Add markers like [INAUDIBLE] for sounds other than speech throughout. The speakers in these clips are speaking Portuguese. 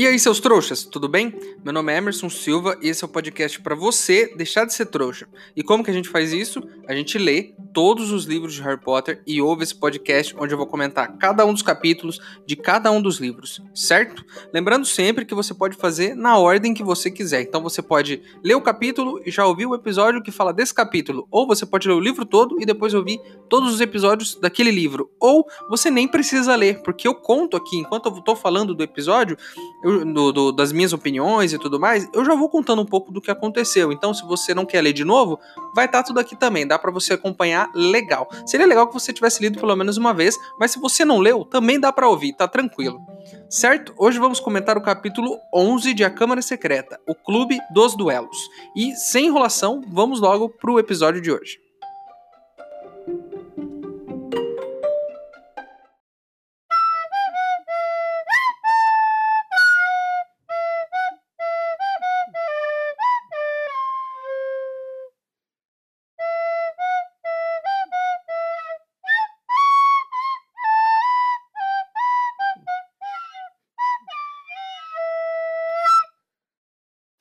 E aí, seus trouxas, tudo bem? Meu nome é Emerson Silva e esse é o podcast para você deixar de ser trouxa. E como que a gente faz isso? A gente lê todos os livros de Harry Potter e ouve esse podcast onde eu vou comentar cada um dos capítulos de cada um dos livros, certo? Lembrando sempre que você pode fazer na ordem que você quiser. Então você pode ler o capítulo e já ouvir o episódio que fala desse capítulo, ou você pode ler o livro todo e depois ouvir todos os episódios daquele livro, ou você nem precisa ler, porque eu conto aqui enquanto eu tô falando do episódio, eu, do, do, das minhas opiniões e tudo mais, eu já vou contando um pouco do que aconteceu. Então, se você não quer ler de novo, vai estar tá tudo aqui também. Dá para você acompanhar legal. Seria legal que você tivesse lido pelo menos uma vez, mas se você não leu, também dá para ouvir, tá tranquilo. Certo? Hoje vamos comentar o capítulo 11 de A Câmara Secreta, o Clube dos Duelos. E sem enrolação, vamos logo pro episódio de hoje.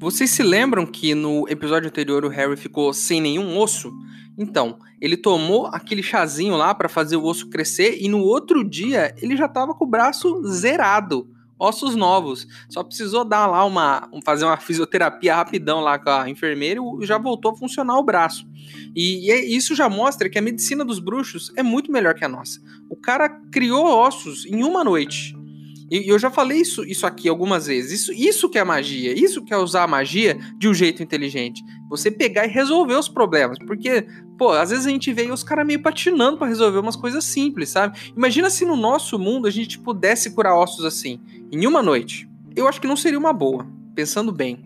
Vocês se lembram que no episódio anterior o Harry ficou sem nenhum osso? Então, ele tomou aquele chazinho lá para fazer o osso crescer e no outro dia ele já tava com o braço zerado, ossos novos. Só precisou dar lá uma fazer uma fisioterapia rapidão lá com a enfermeira e já voltou a funcionar o braço. E, e isso já mostra que a medicina dos bruxos é muito melhor que a nossa. O cara criou ossos em uma noite. E eu já falei isso, isso aqui algumas vezes. Isso, isso que é magia. Isso que é usar a magia de um jeito inteligente. Você pegar e resolver os problemas. Porque, pô, às vezes a gente vê os caras meio patinando para resolver umas coisas simples, sabe? Imagina se no nosso mundo a gente pudesse curar ossos assim, em uma noite. Eu acho que não seria uma boa, pensando bem.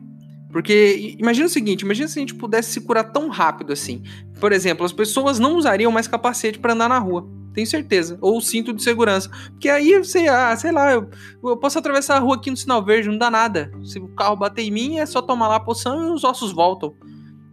Porque imagina o seguinte, imagina se a gente pudesse se curar tão rápido assim. Por exemplo, as pessoas não usariam mais capacete para andar na rua tenho certeza. Ou cinto de segurança. Porque aí você, ah, sei lá, eu, eu, posso atravessar a rua aqui no sinal verde, não dá nada. Se o carro bater em mim, é só tomar lá a poção e os ossos voltam.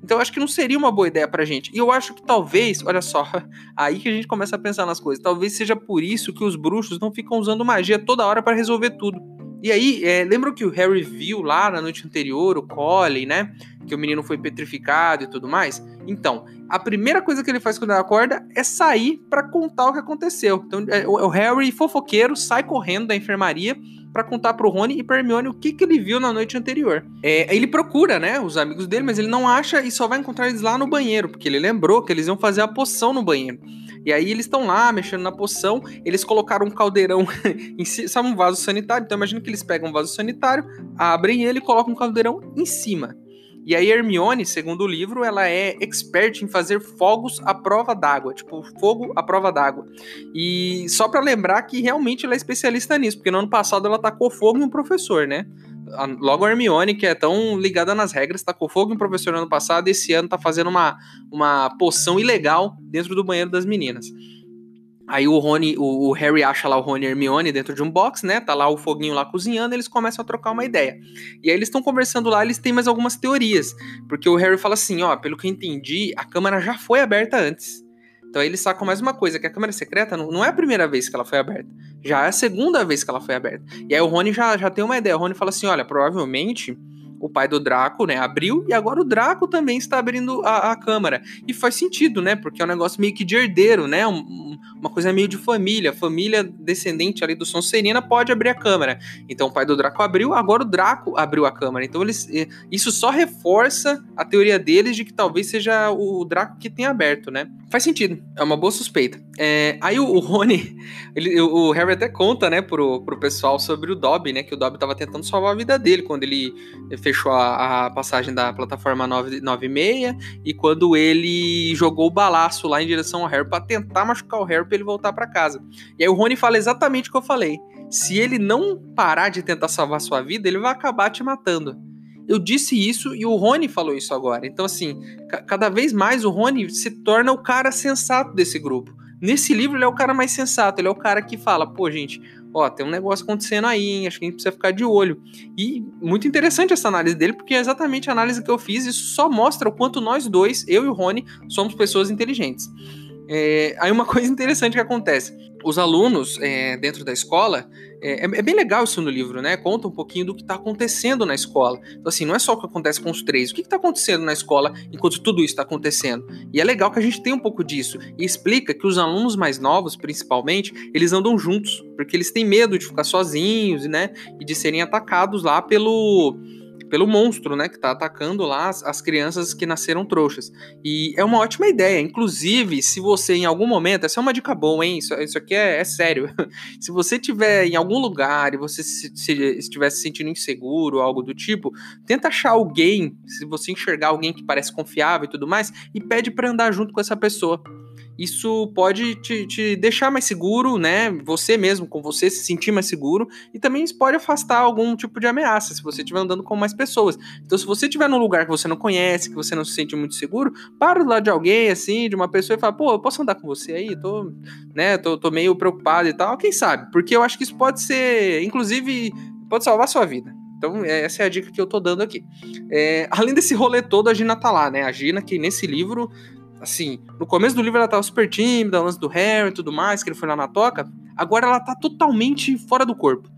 Então eu acho que não seria uma boa ideia pra gente. E eu acho que talvez, olha só, [LAUGHS] aí que a gente começa a pensar nas coisas. Talvez seja por isso que os bruxos não ficam usando magia toda hora para resolver tudo. E aí, é, lembra que o Harry viu lá na noite anterior, o Colin, né? Que o menino foi petrificado e tudo mais? Então, a primeira coisa que ele faz quando ele acorda é sair para contar o que aconteceu. Então, é, o Harry, fofoqueiro, sai correndo da enfermaria para contar pro Rony e pra Hermione o que, que ele viu na noite anterior. É, ele procura, né, os amigos dele, mas ele não acha e só vai encontrar eles lá no banheiro, porque ele lembrou que eles iam fazer a poção no banheiro. E aí eles estão lá mexendo na poção, eles colocaram um caldeirão [LAUGHS] em cima, sabe um vaso sanitário? Então imagina que eles pegam um vaso sanitário, abrem ele e colocam um caldeirão em cima. E aí Hermione, segundo o livro, ela é expert em fazer fogos à prova d'água, tipo fogo à prova d'água. E só para lembrar que realmente ela é especialista nisso, porque no ano passado ela tacou fogo em um professor, né? Logo a Hermione, que é tão ligada nas regras, tacou fogo em um professor no ano passado esse ano tá fazendo uma, uma poção ilegal dentro do banheiro das meninas. Aí o Rony, o, o, Harry acha lá o Rony e Hermione dentro de um box, né? Tá lá o foguinho lá cozinhando, eles começam a trocar uma ideia. E aí eles estão conversando lá, eles têm mais algumas teorias, porque o Harry fala assim, ó, pelo que eu entendi, a câmara já foi aberta antes. Então aí eles sacam mais uma coisa, que a câmera secreta não, não é a primeira vez que ela foi aberta, já é a segunda vez que ela foi aberta. E aí o Rony já, já tem uma ideia, o Rony fala assim, olha, provavelmente o pai do Draco, né, abriu e agora o Draco também está abrindo a, a câmara. E faz sentido, né, porque é um negócio meio que de herdeiro, né, um, uma coisa meio de família. Família descendente ali do Sonserina pode abrir a câmara. Então o pai do Draco abriu, agora o Draco abriu a câmara. Então eles, eh, isso só reforça a teoria deles de que talvez seja o Draco que tenha aberto, né? Faz sentido, é uma boa suspeita. É, aí o, o Rony, ele, o Harry até conta, né, pro, pro pessoal sobre o Dobby, né, que o Dobby tava tentando salvar a vida dele quando ele fechou a, a passagem da plataforma 996 e quando ele jogou o balaço lá em direção ao Harry para tentar machucar o Harry para ele voltar para casa. E aí o Rony fala exatamente o que eu falei. Se ele não parar de tentar salvar sua vida, ele vai acabar te matando. Eu disse isso e o Rony falou isso agora. Então, assim, cada vez mais o Rony se torna o cara sensato desse grupo. Nesse livro, ele é o cara mais sensato, ele é o cara que fala, pô, gente, ó, tem um negócio acontecendo aí, hein? acho que a gente precisa ficar de olho. E muito interessante essa análise dele, porque é exatamente a análise que eu fiz, isso só mostra o quanto nós dois, eu e o Rony, somos pessoas inteligentes. É, aí uma [LAUGHS] coisa interessante que acontece, os alunos é, dentro da escola, é, é, bem legal isso no livro, né? Conta um pouquinho do que está acontecendo na escola. Então, assim, não é só o que acontece com os três. O que está acontecendo na escola enquanto tudo isso está acontecendo? E é legal que a gente tenha um pouco disso. E explica que os alunos mais novos, principalmente, eles andam juntos, porque eles têm medo de ficar sozinhos, né? E de serem atacados lá pelo pelo monstro, né, que tá atacando lá as, as, crianças que nasceram trouxas. E é uma ótima ideia. Inclusive, se você em algum momento, essa é uma dica boa, hein? Isso, isso aqui é, é sério. [LAUGHS] se você tiver em algum lugar e você se, se, estiver se sentindo inseguro, algo do tipo, tenta achar alguém, se você enxergar alguém que parece confiável e tudo mais, e pede para andar junto com essa pessoa isso pode te, te, deixar mais seguro, né? Você mesmo, com você, se sentir mais seguro. E também isso pode afastar algum tipo de ameaça se você estiver andando com mais pessoas. Então, se você estiver num lugar que você não conhece, que você não se sente muito seguro, para do lado de alguém, assim, de uma pessoa e fala, pô, eu posso andar com você aí? Tô, né, tô, tô meio preocupado e tal. Quem sabe? Porque eu acho que isso pode ser, inclusive, pode salvar a sua vida. Então, é, essa é a dica que eu tô dando aqui. É, [LAUGHS] além desse rolê todo, a Gina tá lá, né? A Gina, que nesse livro assim, no começo do livro ela tava super tímida, lance do Harry e tudo mais, que ele foi lá na toca. Agora ela tá totalmente fora do corpo.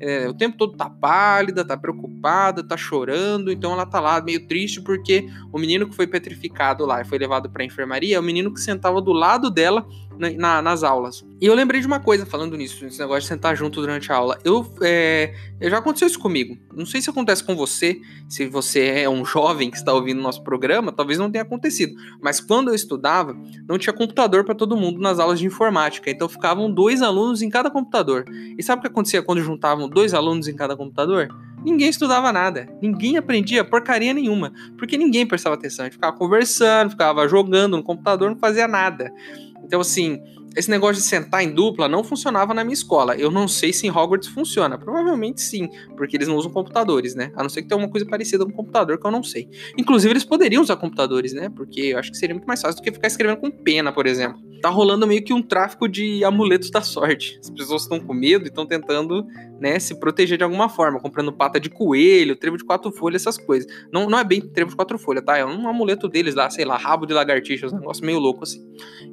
É, o tempo todo tá pálida, tá preocupada, tá chorando, então ela tá lá meio triste porque o menino que foi petrificado lá e foi levado pra enfermaria é o menino que sentava do lado dela na, na, nas aulas. E eu lembrei de uma coisa falando nisso, esse negócio de sentar junto durante a aula. Eu, é, já aconteceu isso comigo. Não sei se acontece com você, se você é um jovem que está ouvindo nosso programa, talvez não tenha acontecido. Mas quando eu estudava, não tinha computador para todo mundo nas aulas de informática. Então ficavam dois alunos em cada computador. E sabe o que acontecia quando juntavam dois alunos em cada computador? ninguém estudava nada, ninguém aprendia porcaria nenhuma, porque ninguém prestava atenção, a gente ficava conversando, ficava jogando no computador, não fazia nada. Então, assim, esse negócio de sentar em dupla não funcionava na minha escola. Eu não sei se em Hogwarts funciona. Provavelmente sim, porque eles não usam computadores, né? A não ser que tenha uma coisa parecida com computador que eu não sei. Inclusive, eles poderiam usar computadores, né? Porque eu acho que seria muito mais fácil do que ficar escrevendo com pena, por exemplo. Tá rolando meio que um tráfico de amuletos da sorte. As pessoas estão com medo e estão tentando, né, se proteger de alguma forma, comprando pata de coelho, trevo de quatro folhas, essas coisas. Não, não é bem trevo de quatro folhas, tá? É um amuleto deles lá, sei lá, rabo de lagartixa, um negócio meio louco assim.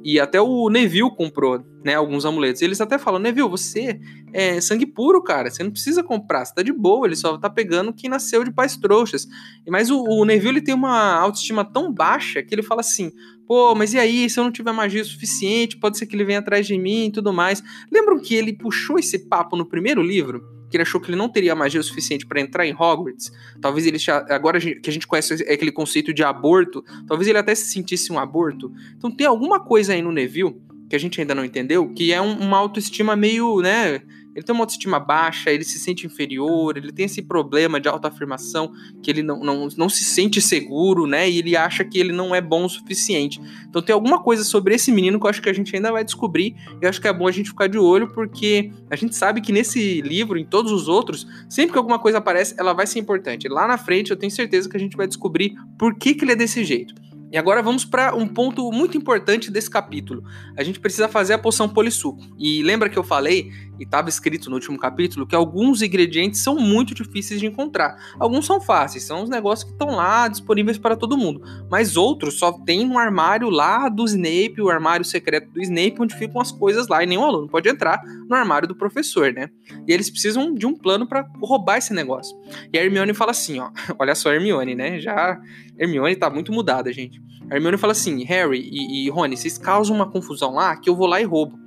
E até o Neville comprou, né, alguns amuletos. Eles até falam, Neville, você é sangue puro, cara. Você não precisa comprar, você tá de boa. Ele só tá pegando quem nasceu de pais trouxas. Mas o, o Neville ele tem uma autoestima tão baixa que ele fala assim: pô, mas e aí, se eu não tiver magia suficiente, pode ser que ele venha atrás de mim e tudo mais. Lembram que ele puxou esse papo no primeiro livro? Que ele achou que ele não teria magia suficiente para entrar em Hogwarts. Talvez ele agora que a gente conhece aquele conceito de aborto, talvez ele até se sentisse um aborto. Então tem alguma coisa aí no Neville que a gente ainda não entendeu, que é um, uma autoestima meio, né? Ele tem uma autoestima baixa, ele se sente inferior, ele tem esse problema de autoafirmação, que ele não, não, não se sente seguro, né? E ele acha que ele não é bom o suficiente. Então tem alguma coisa sobre esse menino que eu acho que a gente ainda vai descobrir. E eu acho que é bom a gente ficar de olho, porque a gente sabe que nesse livro, em todos os outros, sempre que alguma coisa aparece, ela vai ser importante. Lá na frente eu tenho certeza que a gente vai descobrir por que, que ele é desse jeito. E agora vamos para um ponto muito importante desse capítulo. A gente precisa fazer a poção polissuco. E lembra que eu falei, e estava escrito no último capítulo, que alguns ingredientes são muito difíceis de encontrar. Alguns são fáceis, são os negócios que estão lá disponíveis para todo mundo. Mas outros só tem no armário lá do Snape, o armário secreto do Snape, onde ficam as coisas lá e nenhum aluno pode entrar no armário do professor, né? E eles precisam de um plano para roubar esse negócio. E a Hermione fala assim, ó, [LAUGHS] olha só a Hermione, né? Já Hermione tá muito mudada, gente. A Hermione fala assim: Harry e, e Rony, vocês causam uma confusão lá que eu vou lá e roubo.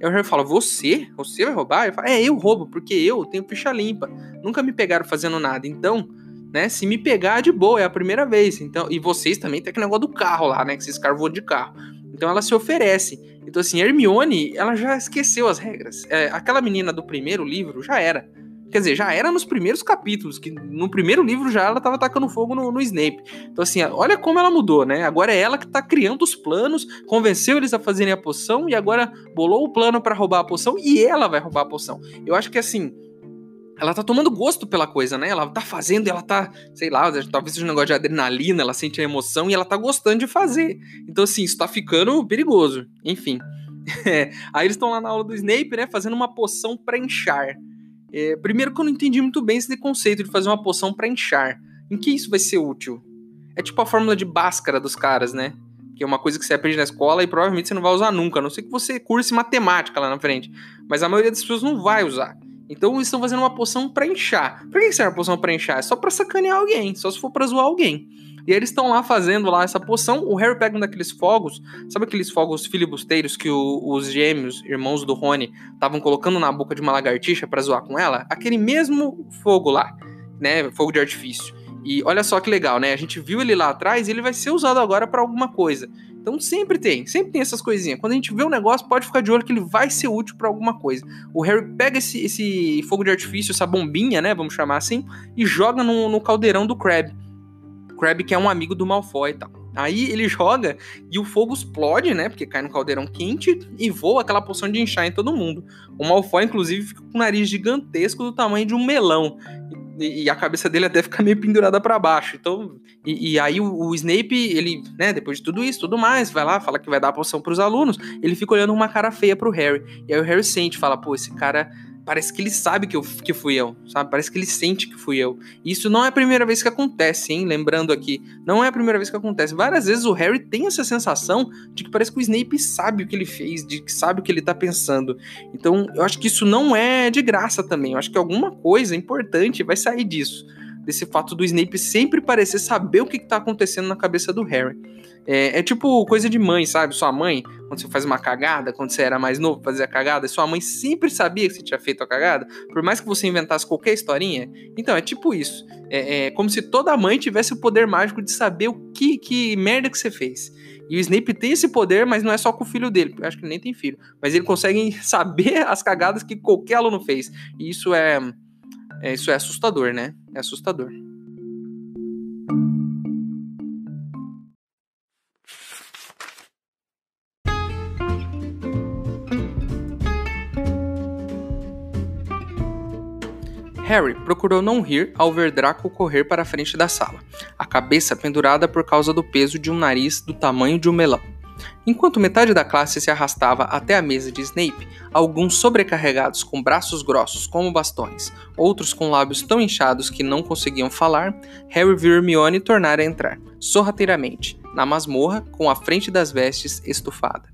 Aí o Harry fala: Você? Você vai roubar? Eu falo, é, eu roubo, porque eu tenho ficha limpa. Nunca me pegaram fazendo nada. Então, né, se me pegar de boa, é a primeira vez. Então, e vocês também tem aquele negócio do carro lá, né? Que vocês caras de carro. Então ela se oferece. Então, assim, Hermione, ela já esqueceu as regras. É, aquela menina do primeiro livro já era. Quer dizer, já era nos primeiros capítulos, que no primeiro livro já ela tava tacando fogo no, no Snape. Então, assim, olha como ela mudou, né? Agora é ela que tá criando os planos, convenceu eles a fazerem a poção e agora bolou o plano para roubar a poção e ela vai roubar a poção. Eu acho que, assim, ela tá tomando gosto pela coisa, né? Ela tá fazendo, ela tá, sei lá, talvez seja um negócio de adrenalina, ela sente a emoção e ela tá gostando de fazer. Então, assim, isso tá ficando perigoso. Enfim. [LAUGHS] É, aí eles estão lá na aula do Snape, né? Fazendo uma poção para inchar. É, primeiro que eu não entendi muito bem esse conceito de fazer uma poção para inchar. Em que isso vai ser útil? É tipo a fórmula de Bhaskara dos caras, né? Que é uma coisa que você aprende na escola e provavelmente você não vai usar nunca, a não ser que você curse matemática lá na frente. Mas a maioria das pessoas não vai usar. Então eles estão fazendo uma poção para inchar. Por que serve uma poção para inchar? É só pra sacanear alguém, só se for pra zoar alguém. E eles estão lá fazendo lá essa poção. O Harry pega um daqueles fogos, sabe aqueles fogos filibusteiros que o, os gêmeos, irmãos do Rony, estavam colocando na boca de uma lagartixa para zoar com ela? Aquele mesmo fogo lá, né? Fogo de artifício. E olha só que legal, né? A gente viu ele lá atrás e ele vai ser usado agora para alguma coisa. Então sempre tem, sempre tem essas coisinhas. Quando a gente vê um negócio, pode ficar de olho que ele vai ser útil para alguma coisa. O Harry pega esse, esse, fogo de artifício, essa bombinha, né? Vamos chamar assim, e joga no, no caldeirão do Crab. Crab que é um amigo do Malfoy e tal. Aí ele joga e o fogo explode, né? Porque cai no caldeirão quente e voa aquela poção de inchar em todo mundo. O Malfoy, inclusive, fica com o nariz gigantesco do tamanho de um melão e, a cabeça dele até fica meio pendurada para baixo. Então, e, e aí o, o, Snape, ele, né, depois de tudo isso, tudo mais, vai lá, fala que vai dar a poção pros alunos, ele fica olhando uma cara feia pro Harry. E aí o Harry sente, fala, pô, esse cara parece que ele sabe que, eu, que fui eu, sabe? Parece que ele sente que fui eu. E isso não é a primeira vez que acontece, hein? Lembrando aqui, não é a primeira vez que acontece. Várias vezes o Harry tem essa sensação de que parece que o Snape sabe o que ele fez, de que sabe o que ele tá pensando. Então, eu acho que isso não é de graça também. Eu acho que alguma coisa importante vai sair disso. Desse fato do Snape sempre parecer saber o que, que tá acontecendo na cabeça do Harry. É, é, tipo coisa de mãe, sabe? Sua mãe, quando você faz uma cagada, quando você era mais novo, fazia cagada, sua mãe sempre sabia que você tinha feito a cagada, por mais que você inventasse qualquer historinha. Então, é tipo isso. É, é como se toda mãe tivesse o poder mágico de saber o que, que merda que você fez. E o Snape tem esse poder, mas não é só com o filho dele, eu acho que ele nem tem filho. Mas ele consegue [LAUGHS] saber as cagadas que qualquer aluno fez. E isso é, é isso é assustador, né? É assustador. Harry procurou não rir ao ver Draco correr para a frente da sala, a cabeça pendurada por causa do peso de um nariz do tamanho de um melão. Enquanto metade da classe se arrastava até a mesa de Snape, alguns sobrecarregados com braços grossos como bastões, outros com lábios tão inchados que não conseguiam falar, Harry viu Hermione tornar a entrar, sorrateiramente, na masmorra, com a frente das vestes estufada.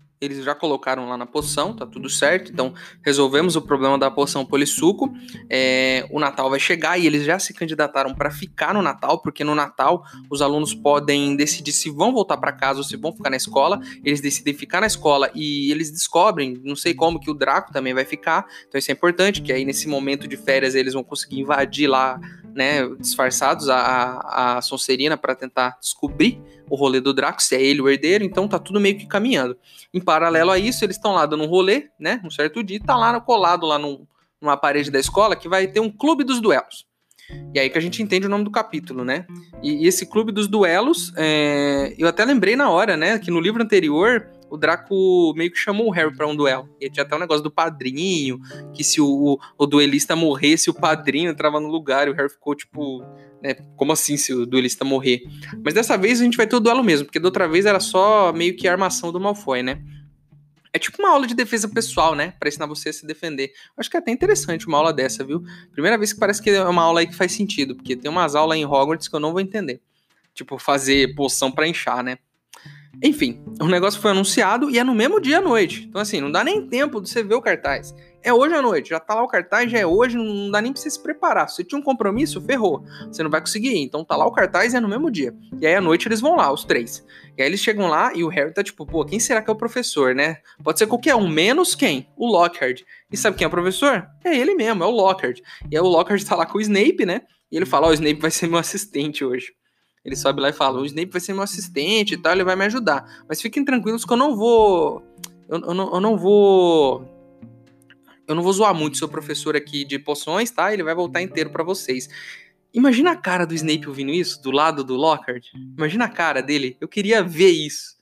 eles já colocaram lá na poção, tá tudo certo. Então, resolvemos o problema da poção polissuco. É, o Natal vai chegar e eles já se candidataram para ficar no Natal, porque no Natal os alunos podem decidir se vão voltar para casa ou se vão ficar na escola. Eles decidem ficar na escola e eles descobrem, não sei como, que o Draco também vai ficar. Então, isso é importante, que aí nesse momento de férias eles vão conseguir invadir lá, né, disfarçados a, a Sonserina para tentar descobrir o rolê do Draco, se é ele o herdeiro, então tá tudo meio que caminhando. Em paralelo a isso, eles estão lá dando um rolê, né? Um certo dia, tá lá colado lá num, numa parede da escola que vai ter um clube dos duelos. E aí que a gente entende o nome do capítulo, né? E, e esse clube dos duelos, é, eu até lembrei na hora, né? Que no livro anterior o Draco meio que chamou o Harry para um duelo. E tinha até um negócio do padrinho, que se o, o, duelista morresse, o padrinho entrava no lugar. E o Harry ficou tipo, né? Como assim se o duelista morrer? Mas dessa vez a gente vai ter o duelo mesmo, porque da outra vez era só meio que a armação do Malfoy, né? É tipo uma aula de defesa pessoal, né? Pra ensinar você a se defender. Acho que é até interessante uma aula dessa, viu? Primeira vez que parece que é uma aula aí que faz sentido, porque tem umas aulas em Hogwarts que eu não vou entender. Tipo, fazer poção para inchar, né? Enfim, o negócio foi anunciado e é no mesmo dia à noite. Então, assim, não dá nem tempo de você ver o cartaz. É hoje à noite, já tá lá o cartaz, já é hoje, não dá nem pra você se preparar. Se você tinha um compromisso, ferrou. Você não vai conseguir ir. Então tá lá o cartaz e é no mesmo dia. E aí à noite eles vão lá, os três. E aí eles chegam lá e o Harry tá tipo, pô, quem será que é o professor, né? Pode ser qualquer um, menos quem? O Lockhart. E sabe quem é o professor? É ele mesmo, é o Lockhart. E aí o Lockhart tá lá com o Snape, né? E ele fala, ó, oh, o Snape vai ser meu assistente hoje. Ele sobe lá e fala: o Snape vai ser meu assistente e tal, ele vai me ajudar. Mas fiquem tranquilos que eu não vou. Eu, eu, não, eu não vou. Eu não vou zoar muito seu professor aqui de poções, tá? Ele vai voltar inteiro para vocês. Imagina a cara do Snape ouvindo isso, do lado do Lockhart. Imagina a cara dele. Eu queria ver isso,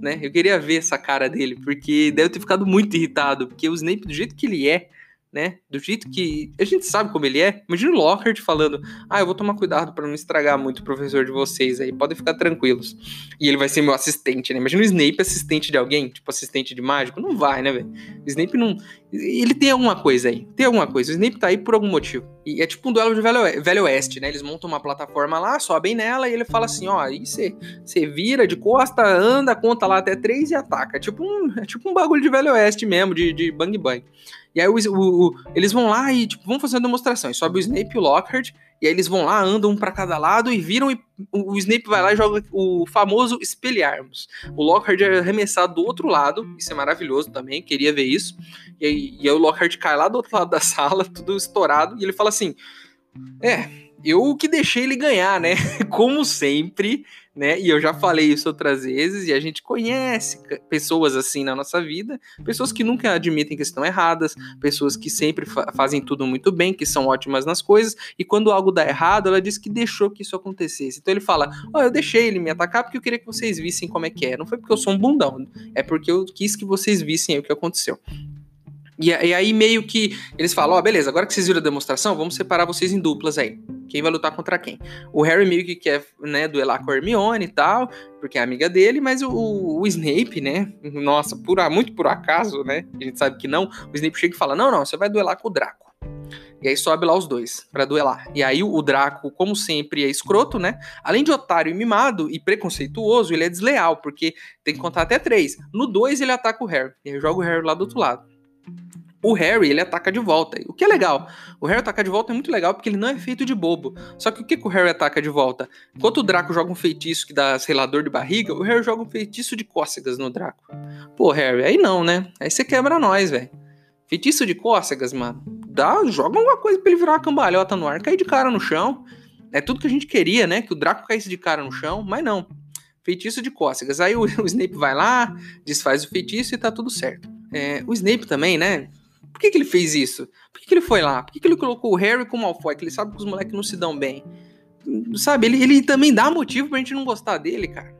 né? Eu queria ver essa cara dele, porque deve ter ficado muito irritado, porque o Snape, do jeito que ele é, né? Do jeito que a gente sabe como ele é. Imagina o Lockhart falando: Ah, eu vou tomar cuidado para não estragar muito o professor de vocês aí, podem ficar tranquilos. E ele vai ser meu assistente, né? Imagina o Snape assistente de alguém, tipo assistente de mágico. Não vai, né, velho? Snape não. Ele tem alguma coisa aí. Tem alguma coisa. O Snape tá aí por algum motivo. E é tipo um duelo de Velho, Velho Oeste, né? Eles montam uma plataforma lá, sobem nela e ele fala assim: ó, aí você vira de costa, anda, conta lá até três e ataca. É tipo um, é tipo um bagulho de Velho Oeste mesmo, de, de bang bang. E aí o, o, o, eles vão lá e tipo, vão fazer uma demonstração. E sobe o Snape e o Lockhart. E aí eles vão lá, andam um para cada lado e viram. E o, o, Snape vai lá e joga o famoso espelharmos. O Lockhart é arremessado do outro lado. Isso é maravilhoso também, queria ver isso. E aí, e aí o Lockhart cai lá do outro lado da sala, [LAUGHS] tudo estourado. E ele fala assim: É, eu que deixei ele ganhar, né? [LAUGHS] Como sempre né? E eu já falei isso outras vezes, e a gente conhece pessoas assim na nossa vida, pessoas que nunca admitem que estão erradas, pessoas que sempre fa fazem tudo muito bem, que são ótimas nas coisas, e quando algo dá errado, ela diz que deixou que isso acontecesse. Então ele fala: Ó, oh, eu deixei ele me atacar porque eu queria que vocês vissem como é que é. Não foi porque eu sou um bundão, é porque eu quis que vocês vissem o que aconteceu. E, e, aí meio que eles falam, ó, oh, beleza, agora que vocês viram a demonstração, vamos separar vocês em duplas aí. Quem vai lutar contra quem? O Harry meio que quer, né, duelar com a Hermione e tal, porque é amiga dele, mas o, o Snape, né, nossa, por, muito por acaso, né, a gente sabe que não, o Snape chega e fala, não, não, você vai duelar com o Draco. E aí sobe lá os dois para duelar. E aí o Draco, como sempre, é escroto, né? Além de otário e mimado e preconceituoso, ele é desleal, porque tem que contar até três. No dois ele ataca o Harry. E aí joga o Harry lá do outro lado o Harry, ele ataca de volta. O que é legal. O Harry atacar de volta é muito legal porque ele não é feito de bobo. Só que o que, que o Harry ataca de volta? Enquanto o Draco joga um feitiço que dá, sei lá, dor de barriga, o Harry joga um feitiço de cócegas no Draco. Pô, Harry, aí não, né? Aí você quebra nós, velho. Feitiço de cócegas, mano. Dá, joga alguma coisa pra ele virar uma cambalhota no ar, cair de cara no chão. É tudo que a gente queria, né? Que o Draco caísse de cara no chão, mas não. Feitiço de cócegas. Aí o, [LAUGHS] o Snape vai lá, desfaz o feitiço e tá tudo certo. É, o Snape também, né? Por que, que ele fez isso? Por que, que ele foi lá? Por que, que ele colocou o Harry com o Malfoy? Que ele sabe que os moleques não se dão bem. Sabe, ele, ele também dá motivo pra gente não gostar dele, cara.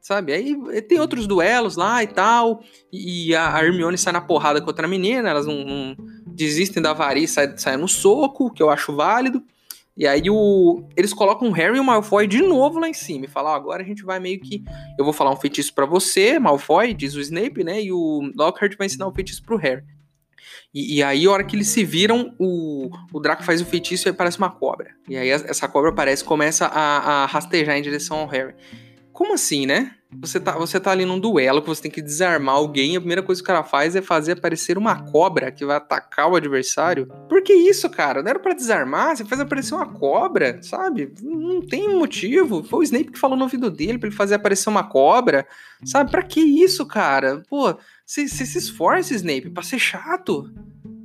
Sabe? Aí tem outros duelos lá e tal. E a Hermione sai na porrada com outra menina. Elas não, não desistem da varia e saem, saem no soco, que eu acho válido. E aí o, eles colocam o Harry e o Malfoy de novo lá em cima e falam: oh, agora a gente vai meio que. Eu vou falar um feitiço para você, Malfoy, diz o Snape, né? E o Lockhart vai ensinar um feitiço pro Harry. E, e, aí, a hora que eles se viram, o, o Draco faz o feitiço e parece uma cobra. E aí, essa cobra aparece começa a, a rastejar em direção ao Harry. Como assim, né? Você tá, você tá ali num duelo que você tem que desarmar alguém, a primeira coisa que o cara faz é fazer aparecer uma cobra que vai atacar o adversário. Por que isso, cara? Não era pra desarmar, você faz aparecer uma cobra, sabe? Não tem motivo. Foi o Snape que falou no ouvido dele pra ele fazer aparecer uma cobra, sabe? Pra que isso, cara? Pô, você se esforça, Snape, pra ser chato.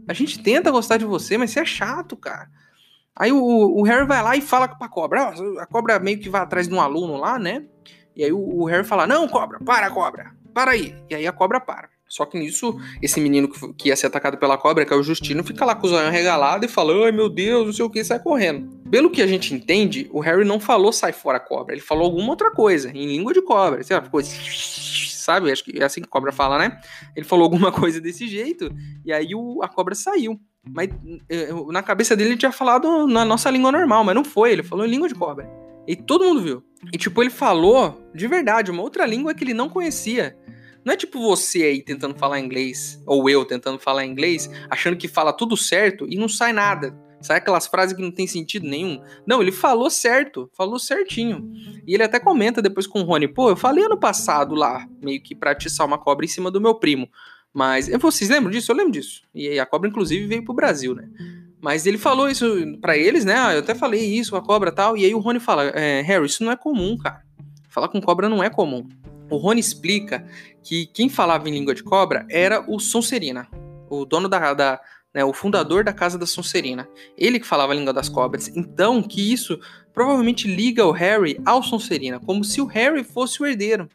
A gente tenta gostar de você, mas você é chato, cara. Aí o, o Harry vai lá e fala pra cobra. A cobra meio que vai atrás de um aluno lá, né? E aí o, o Harry fala: Não, cobra, para, cobra, para aí. E aí a cobra para. Só que nisso, esse menino que, que ia ser atacado pela cobra, que é o Justino, fica lá com o zoião regalado e fala: Ai meu Deus, não sei o que, sai correndo. Pelo que a gente entende, o Harry não falou sai fora cobra, ele falou alguma outra coisa, em língua de cobra. Sei lá, ficou sabe? Acho que é assim que a cobra fala, né? Ele falou alguma [LAUGHS] coisa desse jeito, e aí o, a cobra saiu. Mas eh, na cabeça dele ele tinha falado na nossa língua normal, mas não foi, ele falou em língua de cobra. E todo mundo viu. E tipo, ele falou de verdade uma outra língua que ele não conhecia. Não é tipo você aí tentando falar inglês, ou eu tentando falar inglês, achando que fala tudo certo e não sai nada. Sai aquelas frases que não tem sentido nenhum. Não, ele falou certo, falou certinho. E ele até comenta depois com o Rony, pô, eu falei ano passado lá, meio que pra atiçar uma cobra em cima do meu primo. Mas vocês lembram disso? Eu lembro disso. E a cobra, inclusive, veio pro Brasil, né? Mas ele falou isso para eles, né? Ah, eu até falei isso a cobra tal. E aí o Rony fala: é, Harry, isso não é comum, cara. Falar com cobra não é comum. O Rony explica que quem falava em língua de cobra era o Sonserina, o dono da, da né, o fundador da casa da Sonserina. Ele que falava a língua das cobras. Então, que isso provavelmente liga o Harry ao Sonserina, como se o Harry fosse o herdeiro.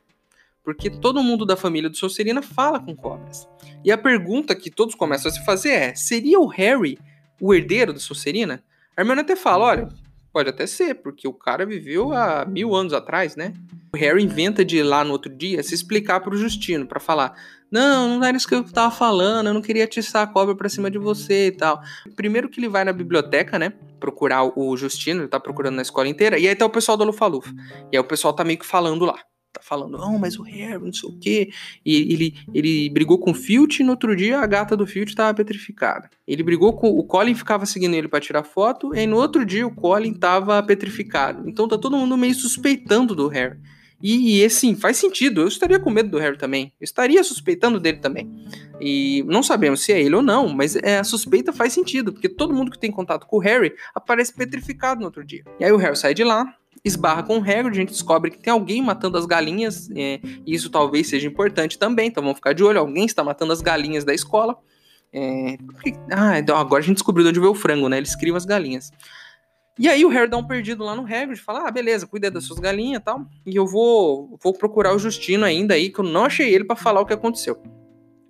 Porque todo mundo da família do Sonserina fala com cobras. E a pergunta que todos começam a se fazer é: seria o Harry o herdeiro da Sonserina? A Hermione até fala: olha, pode até ser, porque o cara viveu há mil anos atrás, né? O Harry inventa de ir lá no outro dia se explicar pro Justino, para falar: não, não era isso que eu tava falando, eu não queria atiçar a cobra pra cima de você e tal. Primeiro que ele vai na biblioteca, né? Procurar o Justino, ele tá procurando na escola inteira, e aí tá o pessoal do Lufa-Lufa. E aí o pessoal tá meio que falando lá. Tá falando, não, mas o Harry, não sei o quê. E ele, ele brigou com o Filch e no outro dia a gata do Filch tava petrificada. Ele brigou com. O Colin ficava seguindo ele para tirar foto, e no outro dia o Colin tava petrificado. Então tá todo mundo meio suspeitando do Harry. E, e assim, faz sentido. Eu estaria com medo do Harry também. Eu estaria suspeitando dele também. E não sabemos se é ele ou não, mas é, a suspeita faz sentido, porque todo mundo que tem contato com o Harry aparece petrificado no outro dia. E aí o Harry sai de lá, esbarra com o Hagrid, a gente descobre que tem alguém matando as galinhas, é, e isso talvez seja importante também, então vamos ficar de olho, alguém está matando as galinhas da escola. É, porque, ah, então agora a gente descobriu de onde veio o frango, né? Eles criam as galinhas. E aí o Harry dá um perdido lá no Hagrid, fala, ah, beleza, cuida das suas galinhas e tal, e eu vou, vou procurar o Justino ainda aí, que eu não achei ele para falar o que aconteceu.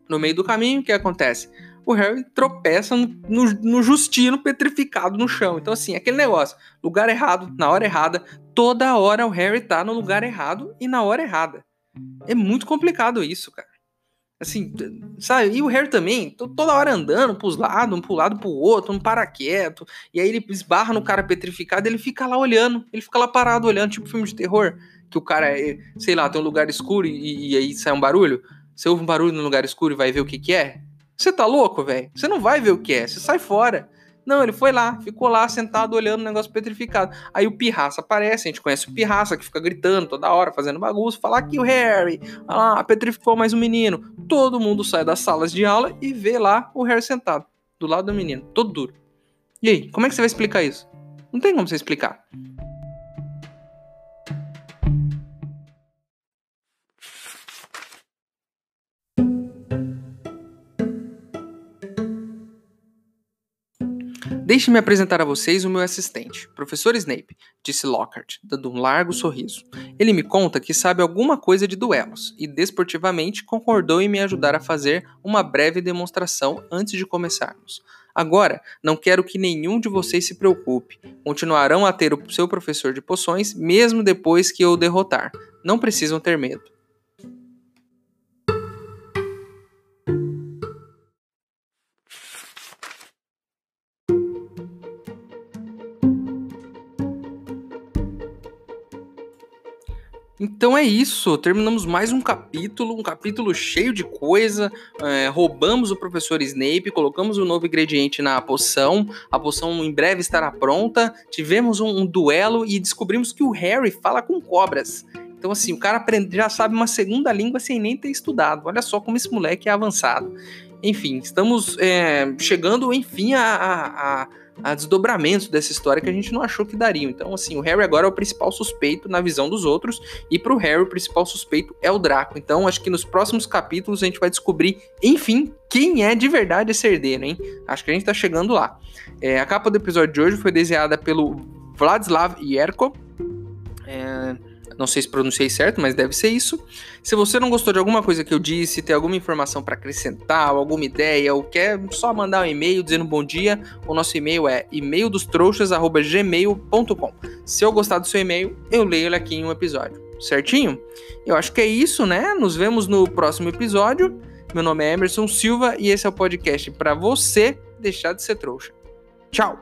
No meio do caminho, o que acontece? O Harry tropeça no, no, no, Justino petrificado no chão. Então, assim, aquele negócio, lugar errado, na hora errada, toda hora o Harry tá no lugar errado e na hora errada. É muito complicado isso, cara. Assim, sabe? E o Harry também, toda hora andando pros lados, um pro lado pro outro, não para quieto. E aí ele esbarra no cara petrificado, ele fica lá olhando, ele fica lá parado olhando, tipo filme de terror, que o cara, é, sei lá, tem um lugar escuro e, e aí sai um barulho. Você ouve um barulho no lugar escuro e vai ver o que que é? Você tá louco, velho? Você não vai ver o que é, você sai fora. Não, ele foi lá, ficou lá sentado olhando o negócio petrificado. Aí o Pirraça aparece, a gente conhece o Pirraça que fica gritando toda hora, fazendo bagunça, fala aqui o Harry, olha lá, petrificou mais um menino. Todo mundo sai das salas de aula e vê lá o Harry sentado, do lado do menino, todo duro. E aí, como é que você vai explicar isso? Não tem como você explicar. Deixe-me apresentar a vocês o meu assistente, professor Snape, disse Lockhart, dando um largo sorriso. Ele me conta que sabe alguma coisa de duelos e, desportivamente, concordou em me ajudar a fazer uma breve demonstração antes de começarmos. Agora, não quero que nenhum de vocês se preocupe. Continuarão a ter o seu professor de poções mesmo depois que eu o derrotar. Não precisam ter medo. Então é isso, terminamos mais um capítulo, um capítulo cheio de coisa. É, roubamos o professor Snape, colocamos um novo ingrediente na poção. A poção em breve estará pronta. Tivemos um, um duelo e descobrimos que o Harry fala com cobras. Então, assim, o cara aprende, já sabe uma segunda língua sem nem ter estudado. Olha só como esse moleque é avançado. Enfim, estamos é, chegando, enfim, a, a, a a desdobramentos dessa história que a gente não achou que dariam. Então, assim, o Harry agora é o principal suspeito na visão dos outros, e pro Harry o principal suspeito é o Draco. Então, acho que nos próximos capítulos a gente vai descobrir, enfim, quem é de verdade esse herdeiro, hein? Acho que a gente tá chegando lá. É, a capa do episódio de hoje foi desenhada pelo Vladislav Yerko. É, não sei se pronunciei certo, mas deve ser isso. Se você não gostou de alguma coisa que eu disse, tem alguma informação para acrescentar, alguma ideia, ou quer só mandar um e-mail dizendo bom dia, o nosso e-mail é e-maildostrouxas@gmail.com. Se eu gostar do seu e-mail, eu leio ele aqui em um episódio. Certinho? Eu acho que é isso, né? Nos vemos no próximo episódio. Meu nome é Emerson Silva e esse é o podcast para você deixar de ser trouxa. Tchau.